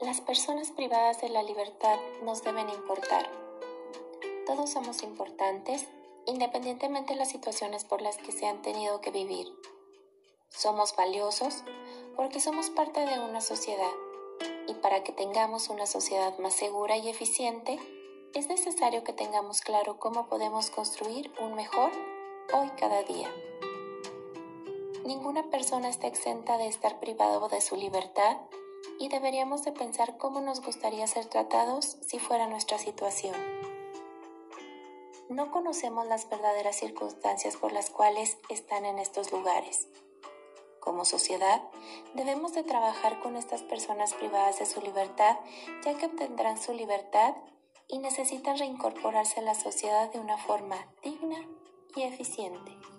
Las personas privadas de la libertad nos deben importar. Todos somos importantes, independientemente de las situaciones por las que se han tenido que vivir. Somos valiosos porque somos parte de una sociedad y para que tengamos una sociedad más segura y eficiente, es necesario que tengamos claro cómo podemos construir un mejor hoy cada día. Ninguna persona está exenta de estar privado de su libertad y deberíamos de pensar cómo nos gustaría ser tratados si fuera nuestra situación. No conocemos las verdaderas circunstancias por las cuales están en estos lugares. Como sociedad, debemos de trabajar con estas personas privadas de su libertad, ya que obtendrán su libertad y necesitan reincorporarse a la sociedad de una forma digna y eficiente.